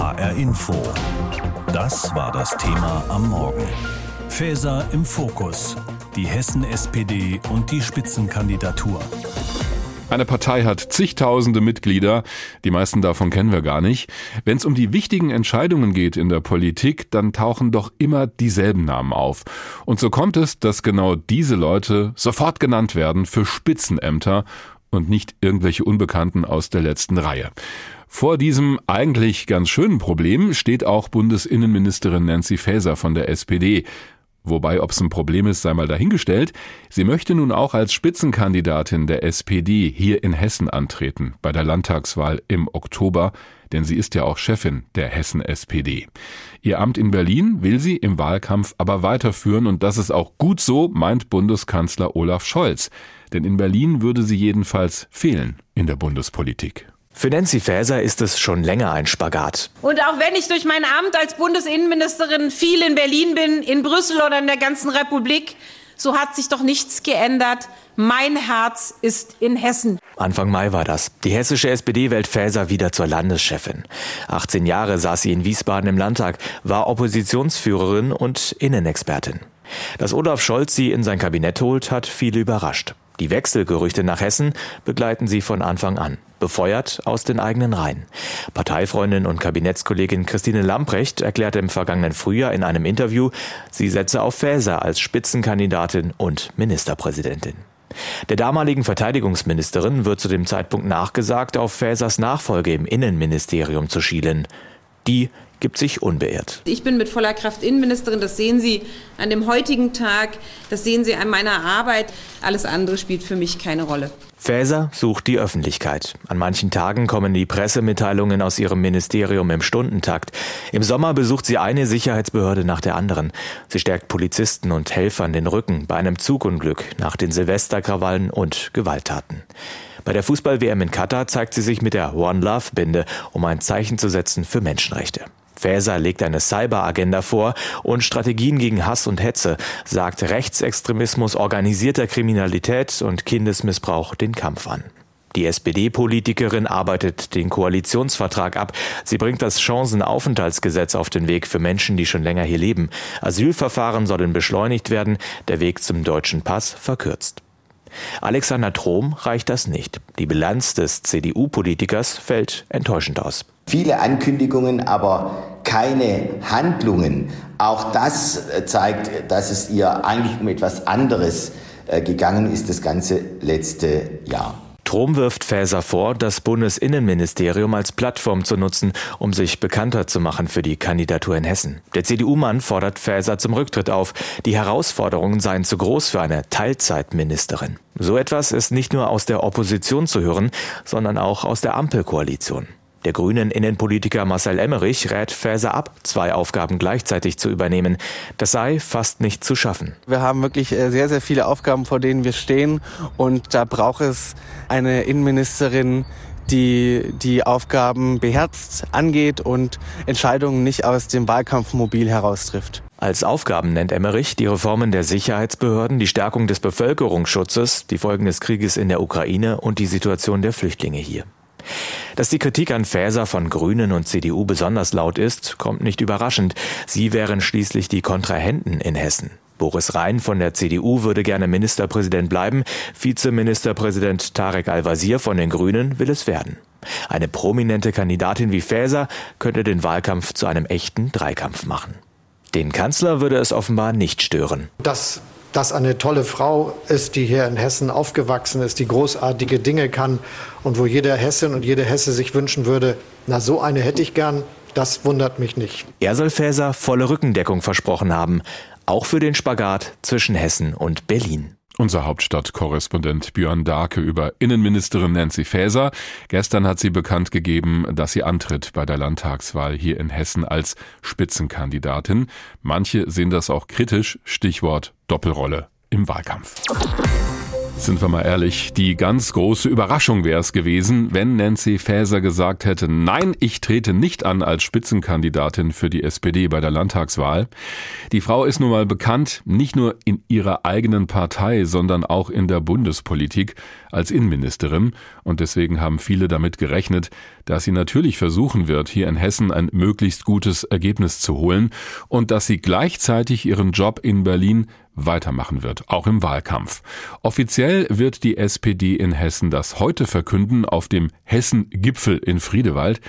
HR Info. Das war das Thema am Morgen. Faeser im Fokus. Die Hessen-SPD und die Spitzenkandidatur. Eine Partei hat zigtausende Mitglieder, die meisten davon kennen wir gar nicht. Wenn es um die wichtigen Entscheidungen geht in der Politik, dann tauchen doch immer dieselben Namen auf. Und so kommt es, dass genau diese Leute sofort genannt werden für Spitzenämter und nicht irgendwelche Unbekannten aus der letzten Reihe. Vor diesem eigentlich ganz schönen Problem steht auch Bundesinnenministerin Nancy Faeser von der SPD. Wobei, ob es ein Problem ist, sei mal dahingestellt. Sie möchte nun auch als Spitzenkandidatin der SPD hier in Hessen antreten, bei der Landtagswahl im Oktober, denn sie ist ja auch Chefin der Hessen SPD. Ihr Amt in Berlin will sie im Wahlkampf aber weiterführen und das ist auch gut so, meint Bundeskanzler Olaf Scholz. Denn in Berlin würde sie jedenfalls fehlen in der Bundespolitik. Für Nancy Faeser ist es schon länger ein Spagat. Und auch wenn ich durch mein Amt als Bundesinnenministerin viel in Berlin bin, in Brüssel oder in der ganzen Republik, so hat sich doch nichts geändert. Mein Herz ist in Hessen. Anfang Mai war das. Die hessische SPD wählt Faeser wieder zur Landeschefin. 18 Jahre saß sie in Wiesbaden im Landtag, war Oppositionsführerin und Innenexpertin. Dass Olaf Scholz sie in sein Kabinett holt, hat viele überrascht. Die Wechselgerüchte nach Hessen begleiten sie von Anfang an, befeuert aus den eigenen Reihen. Parteifreundin und Kabinettskollegin Christine Lamprecht erklärte im vergangenen Frühjahr in einem Interview, sie setze auf Faeser als Spitzenkandidatin und Ministerpräsidentin. Der damaligen Verteidigungsministerin wird zu dem Zeitpunkt nachgesagt, auf Faesers Nachfolge im Innenministerium zu schielen. Die gibt sich unbeirrt. Ich bin mit voller Kraft Innenministerin, das sehen Sie an dem heutigen Tag, das sehen Sie an meiner Arbeit. Alles andere spielt für mich keine Rolle. Faeser sucht die Öffentlichkeit. An manchen Tagen kommen die Pressemitteilungen aus ihrem Ministerium im Stundentakt. Im Sommer besucht sie eine Sicherheitsbehörde nach der anderen. Sie stärkt Polizisten und Helfern den Rücken bei einem Zugunglück nach den Silvesterkrawallen und Gewalttaten. Bei der Fußball-WM in Katar zeigt sie sich mit der One Love Binde, um ein Zeichen zu setzen für Menschenrechte. Faeser legt eine Cyber-Agenda vor und Strategien gegen Hass und Hetze, sagt Rechtsextremismus, organisierter Kriminalität und Kindesmissbrauch den Kampf an. Die SPD-Politikerin arbeitet den Koalitionsvertrag ab. Sie bringt das Chancenaufenthaltsgesetz auf den Weg für Menschen, die schon länger hier leben. Asylverfahren sollen beschleunigt werden, der Weg zum deutschen Pass verkürzt. Alexander Trom reicht das nicht. Die Bilanz des CDU-Politikers fällt enttäuschend aus. Viele Ankündigungen, aber keine Handlungen. Auch das äh, zeigt, dass es ihr eigentlich um etwas anderes äh, gegangen ist, das ganze letzte Jahr. Trom wirft Faeser vor, das Bundesinnenministerium als Plattform zu nutzen, um sich bekannter zu machen für die Kandidatur in Hessen. Der CDU-Mann fordert Faeser zum Rücktritt auf. Die Herausforderungen seien zu groß für eine Teilzeitministerin. So etwas ist nicht nur aus der Opposition zu hören, sondern auch aus der Ampelkoalition. Der grünen Innenpolitiker Marcel Emmerich rät Faeser ab, zwei Aufgaben gleichzeitig zu übernehmen. Das sei fast nicht zu schaffen. Wir haben wirklich äh, sehr, sehr viele Aufgaben, vor denen wir stehen. Und da braucht es eine Innenministerin, die die Aufgaben beherzt angeht und Entscheidungen nicht aus dem Wahlkampfmobil heraustrifft. Als Aufgaben nennt Emmerich die Reformen der Sicherheitsbehörden, die Stärkung des Bevölkerungsschutzes, die Folgen des Krieges in der Ukraine und die Situation der Flüchtlinge hier. Dass die Kritik an Faeser von Grünen und CDU besonders laut ist, kommt nicht überraschend. Sie wären schließlich die Kontrahenten in Hessen. Boris Rhein von der CDU würde gerne Ministerpräsident bleiben. Vizeministerpräsident Tarek Al-Wazir von den Grünen will es werden. Eine prominente Kandidatin wie Faeser könnte den Wahlkampf zu einem echten Dreikampf machen. Den Kanzler würde es offenbar nicht stören. Das das eine tolle Frau ist, die hier in Hessen aufgewachsen ist, die großartige Dinge kann und wo jeder Hessin und jede Hesse sich wünschen würde, na so eine hätte ich gern, das wundert mich nicht. Er soll Faeser volle Rückendeckung versprochen haben, auch für den Spagat zwischen Hessen und Berlin. Unser Hauptstadtkorrespondent Björn Darke über Innenministerin Nancy Faeser. Gestern hat sie bekannt gegeben, dass sie antritt bei der Landtagswahl hier in Hessen als Spitzenkandidatin. Manche sehen das auch kritisch. Stichwort Doppelrolle im Wahlkampf. Sind wir mal ehrlich, die ganz große Überraschung wäre es gewesen, wenn Nancy Faeser gesagt hätte, nein, ich trete nicht an als Spitzenkandidatin für die SPD bei der Landtagswahl. Die Frau ist nun mal bekannt, nicht nur in ihrer eigenen Partei, sondern auch in der Bundespolitik als Innenministerin. Und deswegen haben viele damit gerechnet, dass sie natürlich versuchen wird, hier in Hessen ein möglichst gutes Ergebnis zu holen und dass sie gleichzeitig ihren Job in Berlin weitermachen wird, auch im Wahlkampf. Offiziell wird die SPD in Hessen das heute verkünden auf dem Hessen-Gipfel in Friedewald.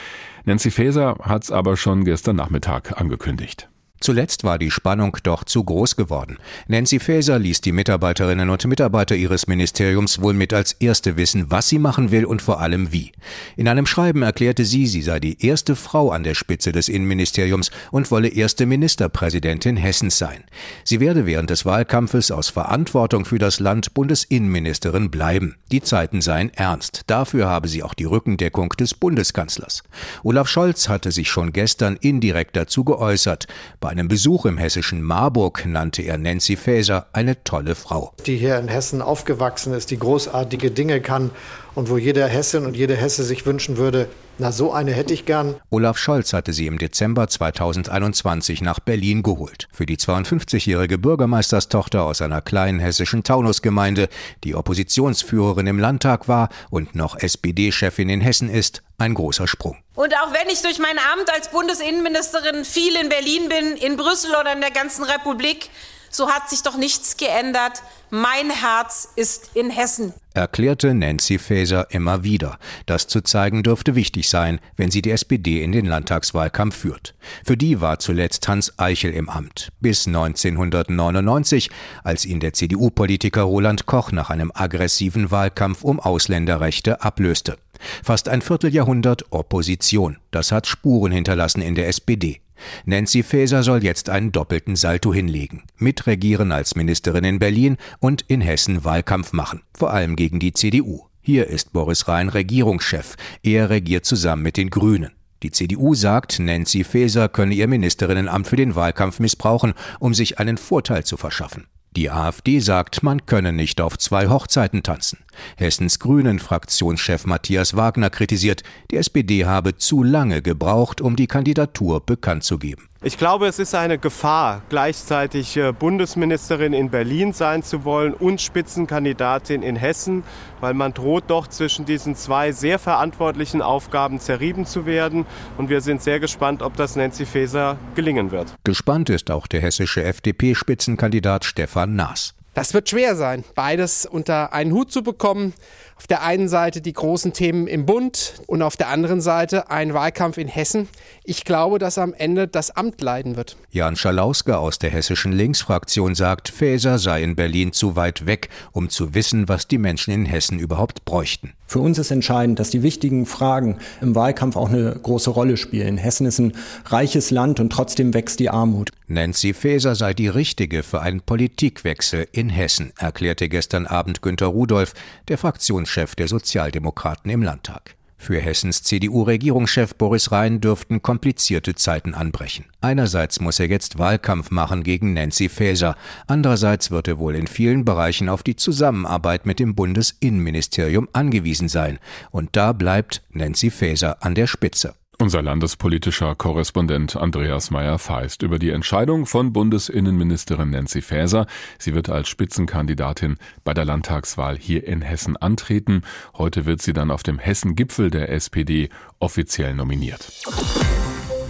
Nancy Faeser hat es aber schon gestern Nachmittag angekündigt. Zuletzt war die Spannung doch zu groß geworden. Nancy Faeser ließ die Mitarbeiterinnen und Mitarbeiter ihres Ministeriums wohl mit als Erste wissen, was sie machen will und vor allem wie. In einem Schreiben erklärte sie, sie sei die erste Frau an der Spitze des Innenministeriums und wolle erste Ministerpräsidentin Hessens sein. Sie werde während des Wahlkampfes aus Verantwortung für das Land Bundesinnenministerin bleiben. Die Zeiten seien ernst. Dafür habe sie auch die Rückendeckung des Bundeskanzlers. Olaf Scholz hatte sich schon gestern indirekt dazu geäußert. Bei einem Besuch im hessischen Marburg nannte er Nancy Faeser eine tolle Frau. Die hier in Hessen aufgewachsen ist, die großartige Dinge kann und wo jeder Hessin und jede Hesse sich wünschen würde, na so eine hätte ich gern. Olaf Scholz hatte sie im Dezember 2021 nach Berlin geholt. Für die 52-jährige Bürgermeisterstochter aus einer kleinen hessischen Taunusgemeinde, die Oppositionsführerin im Landtag war und noch SPD-Chefin in Hessen ist, ein großer Sprung. Und auch wenn ich durch mein Amt als Bundesinnenministerin viel in Berlin bin, in Brüssel oder in der ganzen Republik, so hat sich doch nichts geändert. Mein Herz ist in Hessen. Erklärte Nancy Faeser immer wieder. Das zu zeigen dürfte wichtig sein, wenn sie die SPD in den Landtagswahlkampf führt. Für die war zuletzt Hans Eichel im Amt. Bis 1999, als ihn der CDU-Politiker Roland Koch nach einem aggressiven Wahlkampf um Ausländerrechte ablöste. Fast ein Vierteljahrhundert Opposition. Das hat Spuren hinterlassen in der SPD. Nancy Faeser soll jetzt einen doppelten Salto hinlegen. Mitregieren als Ministerin in Berlin und in Hessen Wahlkampf machen. Vor allem gegen die CDU. Hier ist Boris Rhein Regierungschef. Er regiert zusammen mit den Grünen. Die CDU sagt, Nancy Faeser könne ihr Ministerinnenamt für den Wahlkampf missbrauchen, um sich einen Vorteil zu verschaffen. Die AfD sagt, man könne nicht auf zwei Hochzeiten tanzen. Hessens Grünen Fraktionschef Matthias Wagner kritisiert, die SPD habe zu lange gebraucht, um die Kandidatur bekannt zu geben. Ich glaube, es ist eine Gefahr, gleichzeitig äh, Bundesministerin in Berlin sein zu wollen und Spitzenkandidatin in Hessen, weil man droht doch zwischen diesen zwei sehr verantwortlichen Aufgaben zerrieben zu werden. Und wir sind sehr gespannt, ob das Nancy Faeser gelingen wird. Gespannt ist auch der hessische FDP-Spitzenkandidat Stefan Naas. Das wird schwer sein, beides unter einen Hut zu bekommen. Auf der einen Seite die großen Themen im Bund und auf der anderen Seite ein Wahlkampf in Hessen. Ich glaube, dass am Ende das Amt leiden wird. Jan Schalauske aus der hessischen Linksfraktion sagt, Faeser sei in Berlin zu weit weg, um zu wissen, was die Menschen in Hessen überhaupt bräuchten. Für uns ist entscheidend, dass die wichtigen Fragen im Wahlkampf auch eine große Rolle spielen. Hessen ist ein reiches Land und trotzdem wächst die Armut. Nancy Faeser sei die richtige für einen Politikwechsel in Hessen, erklärte gestern Abend Günter Rudolph, der Fraktionschef der Sozialdemokraten im Landtag. Für Hessens CDU-Regierungschef Boris Rhein dürften komplizierte Zeiten anbrechen. Einerseits muss er jetzt Wahlkampf machen gegen Nancy Faeser, andererseits wird er wohl in vielen Bereichen auf die Zusammenarbeit mit dem Bundesinnenministerium angewiesen sein. Und da bleibt Nancy Faeser an der Spitze. Unser landespolitischer Korrespondent Andreas Meyer-Feist über die Entscheidung von Bundesinnenministerin Nancy Faeser. Sie wird als Spitzenkandidatin bei der Landtagswahl hier in Hessen antreten. Heute wird sie dann auf dem Hessen-Gipfel der SPD offiziell nominiert.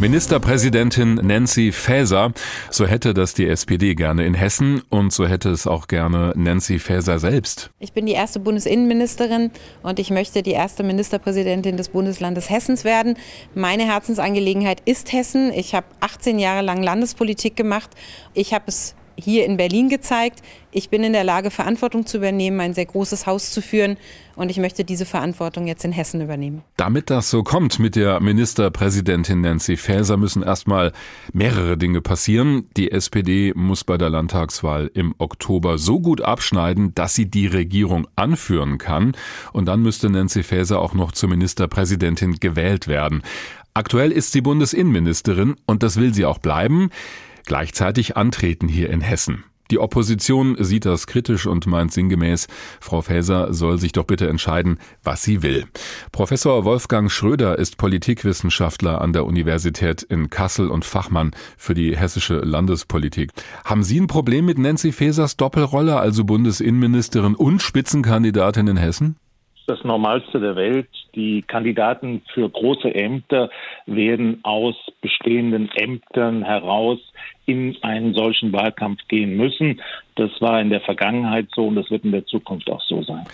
Ministerpräsidentin Nancy Faeser, so hätte das die SPD gerne in Hessen und so hätte es auch gerne Nancy Faeser selbst. Ich bin die erste Bundesinnenministerin und ich möchte die erste Ministerpräsidentin des Bundeslandes Hessens werden. Meine Herzensangelegenheit ist Hessen. Ich habe 18 Jahre lang Landespolitik gemacht. Ich habe es hier in Berlin gezeigt. Ich bin in der Lage, Verantwortung zu übernehmen, ein sehr großes Haus zu führen und ich möchte diese Verantwortung jetzt in Hessen übernehmen. Damit das so kommt mit der Ministerpräsidentin Nancy Faeser, müssen erstmal mehrere Dinge passieren. Die SPD muss bei der Landtagswahl im Oktober so gut abschneiden, dass sie die Regierung anführen kann. Und dann müsste Nancy Faeser auch noch zur Ministerpräsidentin gewählt werden. Aktuell ist sie Bundesinnenministerin und das will sie auch bleiben gleichzeitig antreten hier in Hessen. Die Opposition sieht das kritisch und meint sinngemäß, Frau Faeser soll sich doch bitte entscheiden, was sie will. Professor Wolfgang Schröder ist Politikwissenschaftler an der Universität in Kassel und Fachmann für die hessische Landespolitik. Haben Sie ein Problem mit Nancy Faesers Doppelrolle, also Bundesinnenministerin und Spitzenkandidatin in Hessen? Das Normalste der Welt. Die Kandidaten für große Ämter werden aus bestehenden Ämtern heraus in einen solchen Wahlkampf gehen müssen. Das war in der Vergangenheit so und das wird in der Zukunft auch so sein.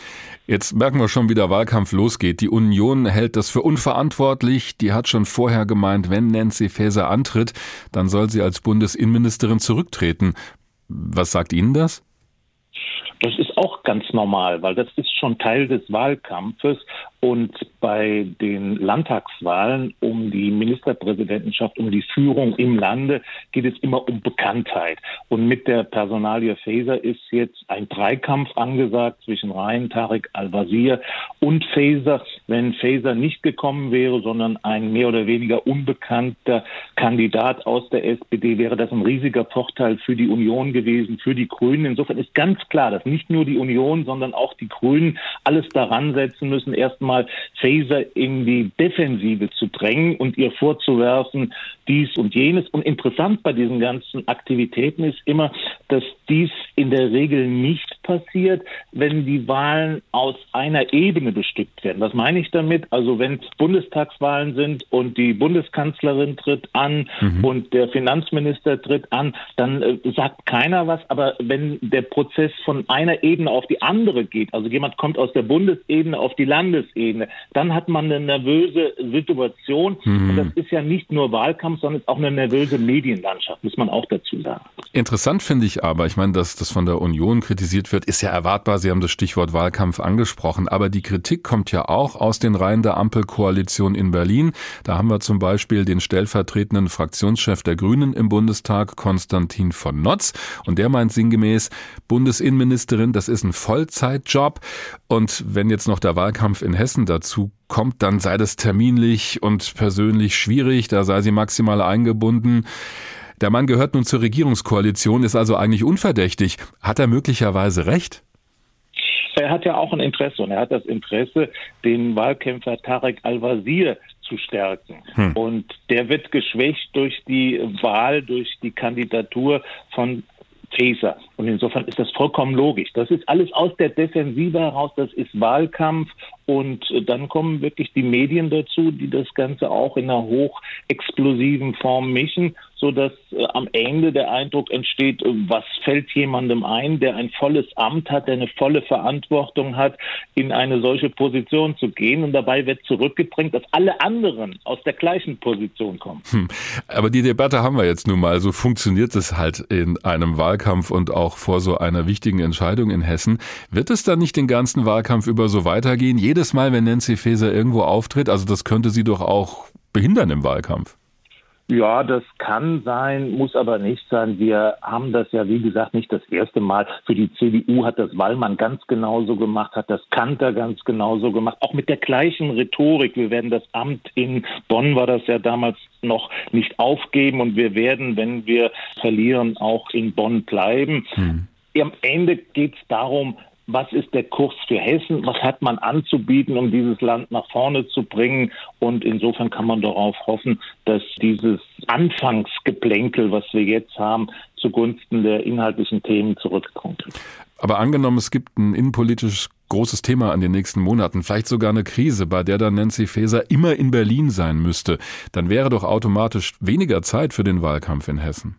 Jetzt merken wir schon, wie der Wahlkampf losgeht. Die Union hält das für unverantwortlich. Die hat schon vorher gemeint, wenn Nancy Faeser antritt, dann soll sie als Bundesinnenministerin zurücktreten. Was sagt Ihnen das? Das ist auch ganz normal, weil das ist schon Teil des Wahlkampfes. Und bei den Landtagswahlen um die Ministerpräsidentenschaft, um die Führung im Lande geht es immer um Bekanntheit. Und mit der Personalie Faeser ist jetzt ein Dreikampf angesagt zwischen Rhein, Tarek Al-Wazir und Faeser. Wenn Faeser nicht gekommen wäre, sondern ein mehr oder weniger unbekannter Kandidat aus der SPD, wäre das ein riesiger Vorteil für die Union gewesen, für die Grünen. Insofern ist ganz klar, dass nicht nur die Union, sondern auch die Grünen alles daran setzen müssen, erstmal Faeser in die Defensive zu drängen und ihr vorzuwerfen, dies und jenes. Und interessant bei diesen ganzen Aktivitäten ist immer, dass dies in der Regel nicht passiert, wenn die Wahlen aus einer Ebene bestückt werden. Was meine ich damit? Also wenn Bundestagswahlen sind und die Bundeskanzlerin tritt an mhm. und der Finanzminister tritt an, dann äh, sagt keiner was. Aber wenn der Prozess von einer Ebene auf die andere geht, also jemand kommt aus der Bundesebene auf die Landesebene, dann hat man eine nervöse Situation. Mhm. Und das ist ja nicht nur Wahlkampf, sondern ist auch eine nervöse Medienlandschaft, muss man auch dazu sagen. Interessant finde ich aber, ich meine, dass das von der Union kritisiert wird, ist ja erwartbar. Sie haben das Stichwort Wahlkampf angesprochen. Aber die Kritik kommt ja auch aus den Reihen der Ampelkoalition in Berlin. Da haben wir zum Beispiel den stellvertretenden Fraktionschef der Grünen im Bundestag, Konstantin von Notz. Und der meint sinngemäß, Bundesinnenministerin, das ist ein Vollzeitjob. Und wenn jetzt noch der Wahlkampf in Hessen dazu kommt, dann sei das terminlich und persönlich schwierig. Da sei sie maximal eingebunden. Der Mann gehört nun zur Regierungskoalition, ist also eigentlich unverdächtig. Hat er möglicherweise recht? Er hat ja auch ein Interesse und er hat das Interesse, den Wahlkämpfer Tarek Al-Wazir zu stärken. Hm. Und der wird geschwächt durch die Wahl, durch die Kandidatur von Faeser. Und insofern ist das vollkommen logisch. Das ist alles aus der Defensive heraus, das ist Wahlkampf und dann kommen wirklich die Medien dazu, die das Ganze auch in einer hochexplosiven Form mischen, so dass äh, am Ende der Eindruck entsteht, äh, was fällt jemandem ein, der ein volles Amt hat, der eine volle Verantwortung hat, in eine solche Position zu gehen. Und dabei wird zurückgedrängt, dass alle anderen aus der gleichen Position kommen. Hm. Aber die Debatte haben wir jetzt nun mal. So funktioniert es halt in einem Wahlkampf und auch vor so einer wichtigen Entscheidung in Hessen. Wird es dann nicht den ganzen Wahlkampf über so weitergehen? Jede jedes Mal, wenn Nancy Faeser irgendwo auftritt? Also das könnte sie doch auch behindern im Wahlkampf. Ja, das kann sein, muss aber nicht sein. Wir haben das ja, wie gesagt, nicht das erste Mal. Für die CDU hat das Wallmann ganz genauso gemacht, hat das Kanter ganz genauso gemacht, auch mit der gleichen Rhetorik. Wir werden das Amt in Bonn, war das ja damals noch nicht aufgeben und wir werden, wenn wir verlieren, auch in Bonn bleiben. Hm. Am Ende geht es darum, was ist der Kurs für Hessen, was hat man anzubieten, um dieses Land nach vorne zu bringen. Und insofern kann man darauf hoffen, dass dieses Anfangsgeplänkel, was wir jetzt haben, zugunsten der inhaltlichen Themen zurückkommt. Aber angenommen, es gibt ein innenpolitisch großes Thema an den nächsten Monaten, vielleicht sogar eine Krise, bei der dann Nancy Faeser immer in Berlin sein müsste, dann wäre doch automatisch weniger Zeit für den Wahlkampf in Hessen.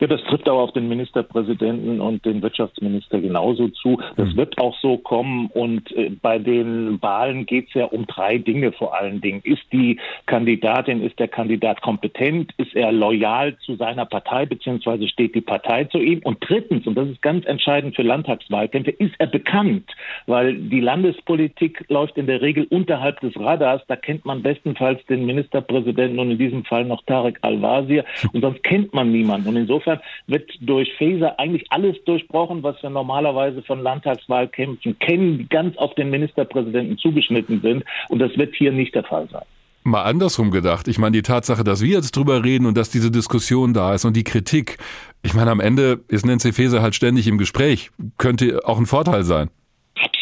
Ja, das trifft aber auf den Ministerpräsidenten und den Wirtschaftsminister genauso zu. Das mhm. wird auch so kommen. Und äh, bei den Wahlen geht es ja um drei Dinge vor allen Dingen. Ist die Kandidatin, ist der Kandidat kompetent? Ist er loyal zu seiner Partei, beziehungsweise steht die Partei zu ihm? Und drittens, und das ist ganz entscheidend für Landtagswahlkämpfe, ist er bekannt? Weil die Landespolitik läuft in der Regel unterhalb des Radars. Da kennt man bestenfalls den Ministerpräsidenten und in diesem Fall noch Tarek Al-Wazir. Und sonst kennt man niemanden. Und insofern Insofern wird durch Faeser eigentlich alles durchbrochen, was wir normalerweise von Landtagswahlkämpfen kennen, die ganz auf den Ministerpräsidenten zugeschnitten sind. Und das wird hier nicht der Fall sein. Mal andersrum gedacht. Ich meine, die Tatsache, dass wir jetzt drüber reden und dass diese Diskussion da ist und die Kritik. Ich meine, am Ende ist Nancy Faeser halt ständig im Gespräch. Könnte auch ein Vorteil sein.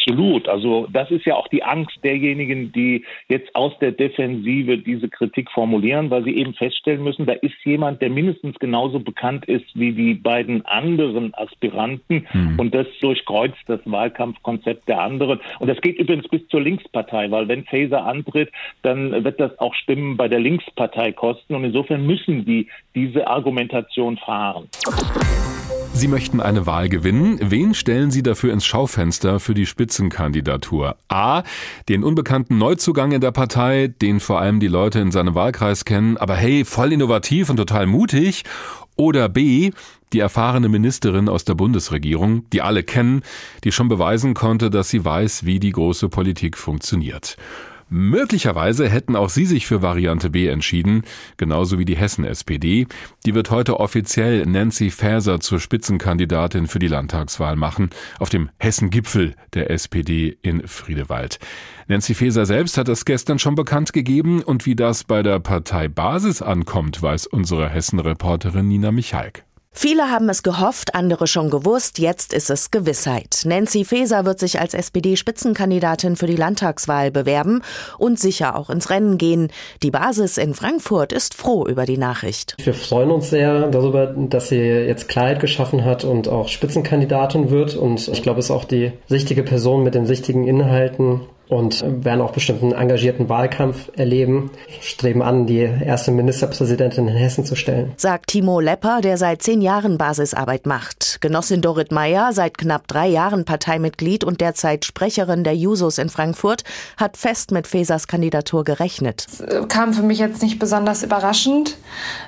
Absolut. Also das ist ja auch die Angst derjenigen, die jetzt aus der Defensive diese Kritik formulieren, weil sie eben feststellen müssen, da ist jemand, der mindestens genauso bekannt ist wie die beiden anderen Aspiranten hm. und das durchkreuzt das Wahlkampfkonzept der anderen. Und das geht übrigens bis zur Linkspartei, weil wenn Faeser antritt, dann wird das auch Stimmen bei der Linkspartei kosten und insofern müssen die diese Argumentation fahren. Sie möchten eine Wahl gewinnen. Wen stellen Sie dafür ins Schaufenster für die Spitzenkandidatur? A. Den unbekannten Neuzugang in der Partei, den vor allem die Leute in seinem Wahlkreis kennen, aber hey, voll innovativ und total mutig. Oder B. Die erfahrene Ministerin aus der Bundesregierung, die alle kennen, die schon beweisen konnte, dass sie weiß, wie die große Politik funktioniert. Möglicherweise hätten auch Sie sich für Variante B entschieden, genauso wie die Hessen-SPD. Die wird heute offiziell Nancy Faeser zur Spitzenkandidatin für die Landtagswahl machen, auf dem Hessen-Gipfel der SPD in Friedewald. Nancy Faeser selbst hat es gestern schon bekannt gegeben und wie das bei der Partei Basis ankommt, weiß unsere Hessen-Reporterin Nina Michalk. Viele haben es gehofft, andere schon gewusst, jetzt ist es Gewissheit. Nancy Faeser wird sich als SPD-Spitzenkandidatin für die Landtagswahl bewerben und sicher auch ins Rennen gehen. Die Basis in Frankfurt ist froh über die Nachricht. Wir freuen uns sehr darüber, dass sie jetzt Klarheit geschaffen hat und auch Spitzenkandidatin wird. Und ich glaube, es ist auch die richtige Person mit den richtigen Inhalten, und werden auch bestimmt einen engagierten Wahlkampf erleben, streben an, die erste Ministerpräsidentin in Hessen zu stellen. Sagt Timo Lepper, der seit zehn Jahren Basisarbeit macht. Genossin Dorit Meyer, seit knapp drei Jahren Parteimitglied und derzeit Sprecherin der Jusos in Frankfurt, hat fest mit Fesers Kandidatur gerechnet. Es kam für mich jetzt nicht besonders überraschend.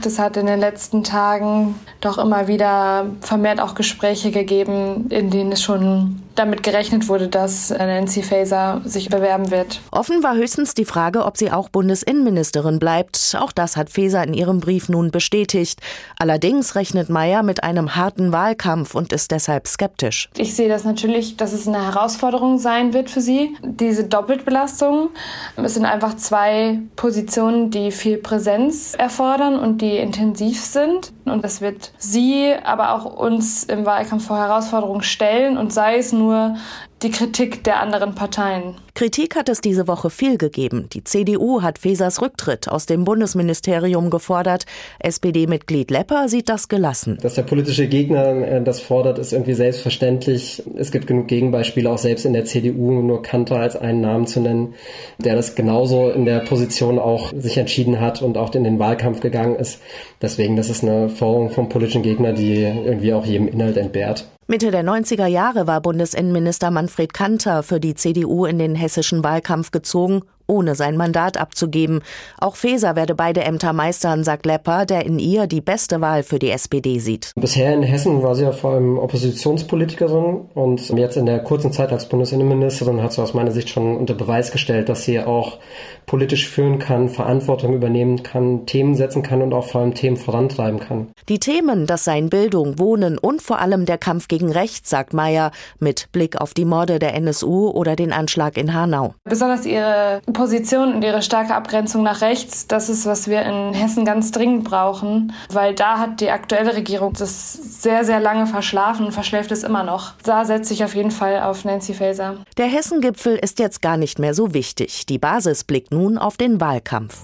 Das hat in den letzten Tagen doch immer wieder vermehrt auch Gespräche gegeben, in denen es schon damit gerechnet wurde, dass Nancy Faeser sich bewerben wird. Offen war höchstens die Frage, ob sie auch Bundesinnenministerin bleibt. Auch das hat Faeser in ihrem Brief nun bestätigt. Allerdings rechnet Mayer mit einem harten Wahlkampf und ist deshalb skeptisch. Ich sehe das natürlich, dass es eine Herausforderung sein wird für sie. Diese Doppelbelastung. Es sind einfach zwei Positionen, die viel Präsenz erfordern und die intensiv sind. Und das wird sie, aber auch uns im Wahlkampf vor Herausforderungen stellen und sei es nur die Kritik der anderen Parteien. Kritik hat es diese Woche viel gegeben. Die CDU hat Fesers Rücktritt aus dem Bundesministerium gefordert. SPD-Mitglied Lepper sieht das gelassen. Dass der politische Gegner äh, das fordert, ist irgendwie selbstverständlich. Es gibt genug Gegenbeispiele, auch selbst in der CDU, nur Kanter als einen Namen zu nennen, der das genauso in der Position auch sich entschieden hat und auch in den Wahlkampf gegangen ist. Deswegen, das ist eine Forderung vom politischen Gegner, die irgendwie auch jedem Inhalt entbehrt. Mitte der 90er Jahre war Bundesinnenminister Manfred Kanter für die CDU in den hessischen Wahlkampf gezogen ohne sein Mandat abzugeben. Auch Feser werde beide Ämter meistern, sagt Lepper, der in ihr die beste Wahl für die SPD sieht. Bisher in Hessen war sie ja vor allem Oppositionspolitikerin und jetzt in der kurzen Zeit als Bundesinnenministerin hat sie aus meiner Sicht schon unter Beweis gestellt, dass sie auch politisch führen kann, Verantwortung übernehmen kann, Themen setzen kann und auch vor allem Themen vorantreiben kann. Die Themen, das seien Bildung, Wohnen und vor allem der Kampf gegen Rechts, sagt Meyer, mit Blick auf die Morde der NSU oder den Anschlag in Hanau. Besonders ihre Position und ihre starke Abgrenzung nach rechts, das ist, was wir in Hessen ganz dringend brauchen, weil da hat die aktuelle Regierung das sehr, sehr lange verschlafen und verschläft es immer noch. Da setze ich auf jeden Fall auf Nancy Faeser. Der Hessengipfel ist jetzt gar nicht mehr so wichtig. Die Basis blickt nun auf den Wahlkampf.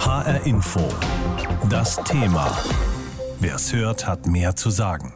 HR Info. Das Thema. Wer es hört, hat mehr zu sagen.